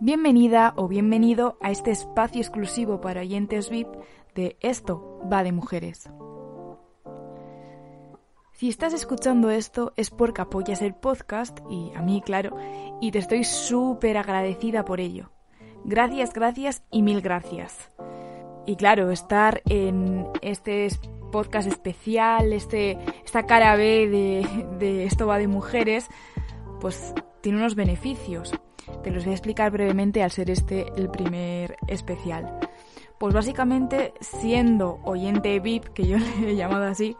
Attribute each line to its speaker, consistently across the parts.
Speaker 1: Bienvenida o bienvenido a este espacio exclusivo para oyentes VIP de Esto va de mujeres. Si estás escuchando esto es porque apoyas el podcast y a mí, claro, y te estoy súper agradecida por ello. Gracias, gracias y mil gracias. Y claro, estar en este podcast especial, este, esta cara B de, de Esto va de mujeres, pues tiene unos beneficios. Te los voy a explicar brevemente al ser este el primer especial. Pues básicamente, siendo oyente VIP, que yo le he llamado así,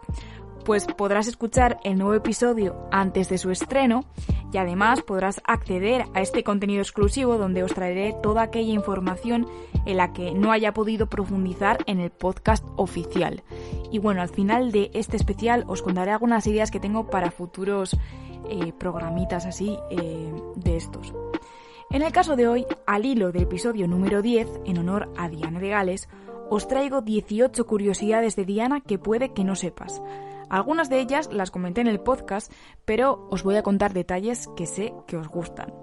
Speaker 1: pues podrás escuchar el nuevo episodio antes de su estreno y además podrás acceder a este contenido exclusivo donde os traeré toda aquella información en la que no haya podido profundizar en el podcast oficial. Y bueno, al final de este especial os contaré algunas ideas que tengo para futuros eh, programitas así eh, de estos. En el caso de hoy, al hilo del episodio número 10, en honor a Diana de Gales, os traigo 18 curiosidades de Diana que puede que no sepas. Algunas de ellas las comenté en el podcast, pero os voy a contar detalles que sé que os gustan.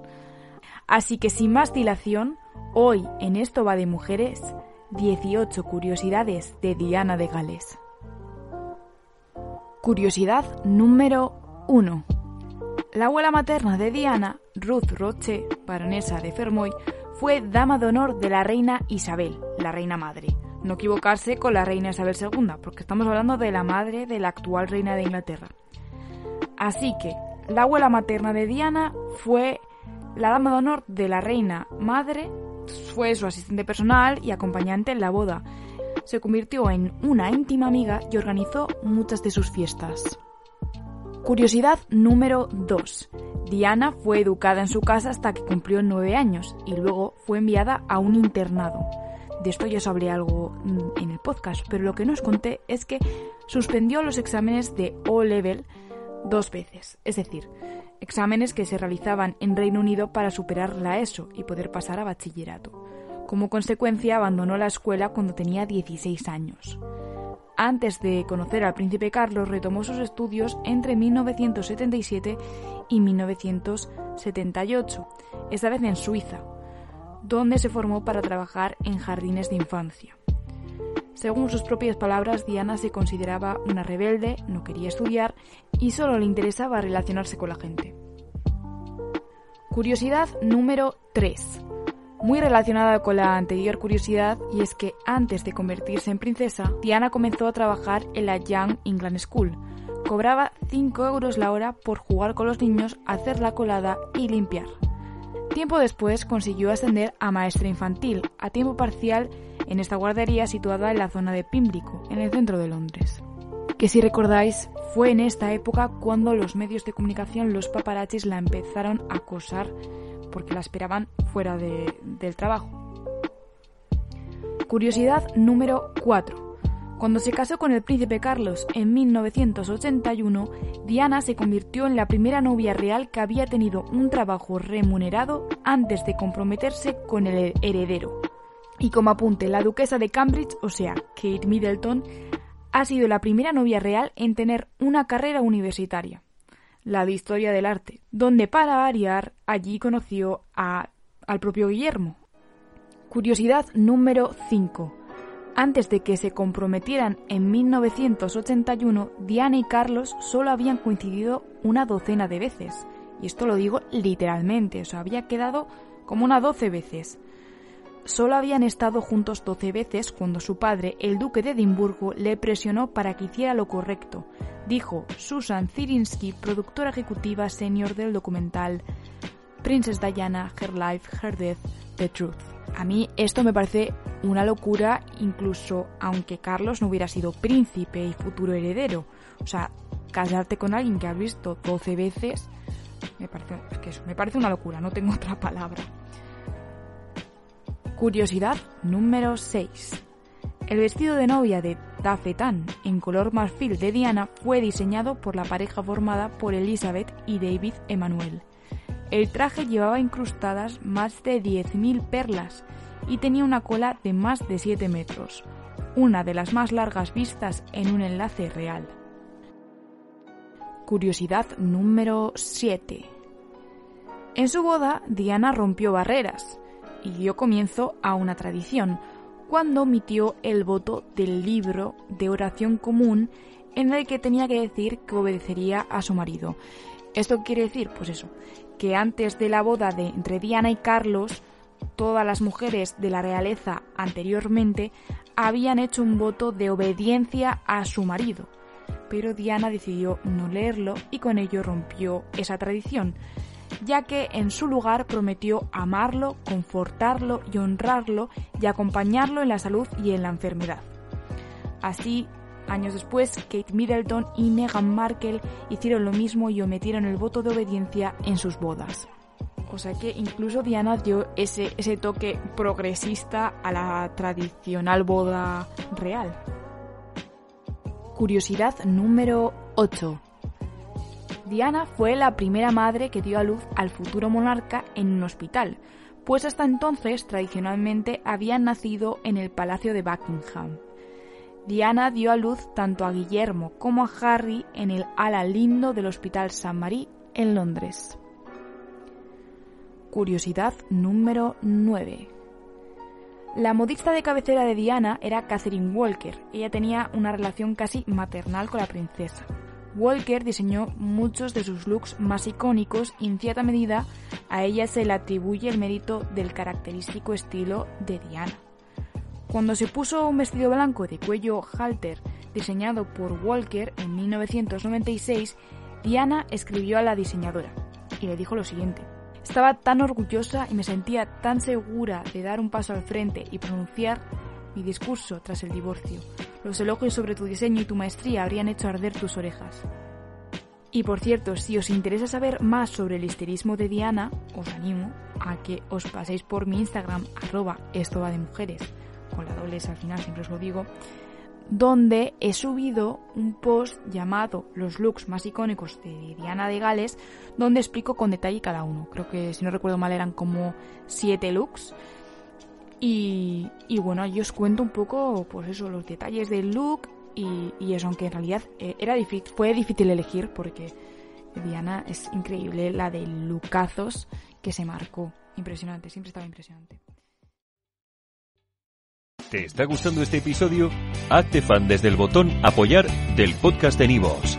Speaker 1: Así que sin más dilación, hoy en Esto va de mujeres, 18 curiosidades de Diana de Gales. Curiosidad número 1. La abuela materna de Diana, Ruth Roche, baronesa de Fermoy, fue dama de honor de la reina Isabel, la reina madre. No equivocarse con la reina Isabel II, porque estamos hablando de la madre de la actual reina de Inglaterra. Así que, la abuela materna de Diana fue la dama de honor de la reina madre, fue su asistente personal y acompañante en la boda. Se convirtió en una íntima amiga y organizó muchas de sus fiestas. Curiosidad número 2. Diana fue educada en su casa hasta que cumplió nueve años y luego fue enviada a un internado. De esto ya os hablé algo mm, en el podcast, pero lo que no os conté es que suspendió los exámenes de O-Level dos veces, es decir, exámenes que se realizaban en Reino Unido para superar la ESO y poder pasar a bachillerato. Como consecuencia, abandonó la escuela cuando tenía 16 años. Antes de conocer al príncipe Carlos, retomó sus estudios entre 1977 y 1978, esta vez en Suiza, donde se formó para trabajar en jardines de infancia. Según sus propias palabras, Diana se consideraba una rebelde, no quería estudiar y solo le interesaba relacionarse con la gente. Curiosidad número 3 muy relacionada con la anterior curiosidad y es que antes de convertirse en princesa, Diana comenzó a trabajar en la Young England School. Cobraba 5 euros la hora por jugar con los niños, hacer la colada y limpiar. Tiempo después consiguió ascender a maestra infantil, a tiempo parcial en esta guardería situada en la zona de Pimlico, en el centro de Londres. Que si recordáis, fue en esta época cuando los medios de comunicación, los paparazzis, la empezaron a acosar porque la esperaban fuera del trabajo. Curiosidad número 4. Cuando se casó con el príncipe Carlos en 1981, Diana se convirtió en la primera novia real que había tenido un trabajo remunerado antes de comprometerse con el heredero. Y como apunte, la duquesa de Cambridge, o sea, Kate Middleton, ha sido la primera novia real en tener una carrera universitaria la de Historia del Arte, donde para variar allí conoció a, al propio Guillermo. Curiosidad número 5. Antes de que se comprometieran en 1981, Diana y Carlos solo habían coincidido una docena de veces. Y esto lo digo literalmente, o sea, había quedado como una doce veces. Solo habían estado juntos doce veces cuando su padre, el duque de Edimburgo, le presionó para que hiciera lo correcto, dijo Susan Zirinsky, productora ejecutiva senior del documental Princess Diana, Her Life, Her Death, The Truth. A mí esto me parece una locura, incluso aunque Carlos no hubiera sido príncipe y futuro heredero. O sea, casarte con alguien que has visto 12 veces, Me parece, me parece una locura, no tengo otra palabra. Curiosidad número 6. El vestido de novia de Tafetán en color marfil de Diana fue diseñado por la pareja formada por Elizabeth y David Emanuel. El traje llevaba incrustadas más de 10.000 perlas y tenía una cola de más de 7 metros, una de las más largas vistas en un enlace real. Curiosidad número 7. En su boda, Diana rompió barreras y dio comienzo a una tradición, cuando omitió el voto del libro de oración común en el que tenía que decir que obedecería a su marido. Esto quiere decir, pues eso, que antes de la boda de entre Diana y Carlos, todas las mujeres de la realeza anteriormente habían hecho un voto de obediencia a su marido. Pero Diana decidió no leerlo y con ello rompió esa tradición, ya que en su lugar prometió amarlo, confortarlo y honrarlo y acompañarlo en la salud y en la enfermedad. Así, años después, Kate Middleton y Meghan Markle hicieron lo mismo y omitieron el voto de obediencia en sus bodas. O sea que incluso Diana dio ese, ese toque progresista a la tradicional boda real. Curiosidad número 8. Diana fue la primera madre que dio a luz al futuro monarca en un hospital, pues hasta entonces tradicionalmente habían nacido en el Palacio de Buckingham. Diana dio a luz tanto a Guillermo como a Harry en el ala lindo del Hospital San Marie en Londres. Curiosidad número 9. La modista de cabecera de Diana era Catherine Walker. Ella tenía una relación casi maternal con la princesa. Walker diseñó muchos de sus looks más icónicos y en cierta medida a ella se le atribuye el mérito del característico estilo de Diana. Cuando se puso un vestido blanco de cuello halter diseñado por Walker en 1996, Diana escribió a la diseñadora y le dijo lo siguiente. Estaba tan orgullosa y me sentía tan segura de dar un paso al frente y pronunciar discurso tras el divorcio. Los elogios sobre tu diseño y tu maestría habrían hecho arder tus orejas. Y por cierto, si os interesa saber más sobre el histerismo de Diana, os animo a que os paséis por mi Instagram, arroba esto va de mujeres, con la doble S al final, siempre os lo digo, donde he subido un post llamado Los looks más icónicos de Diana de Gales, donde explico con detalle cada uno. Creo que, si no recuerdo mal, eran como siete looks y, bueno, yo os cuento un poco, pues eso, los detalles del look y, eso, aunque en realidad eh, era difícil, fue difícil elegir porque Diana es increíble, la de lookazos que se marcó. Impresionante, siempre estaba impresionante.
Speaker 2: ¿Te está gustando este episodio? Hazte fan desde el botón apoyar del podcast de Nivos.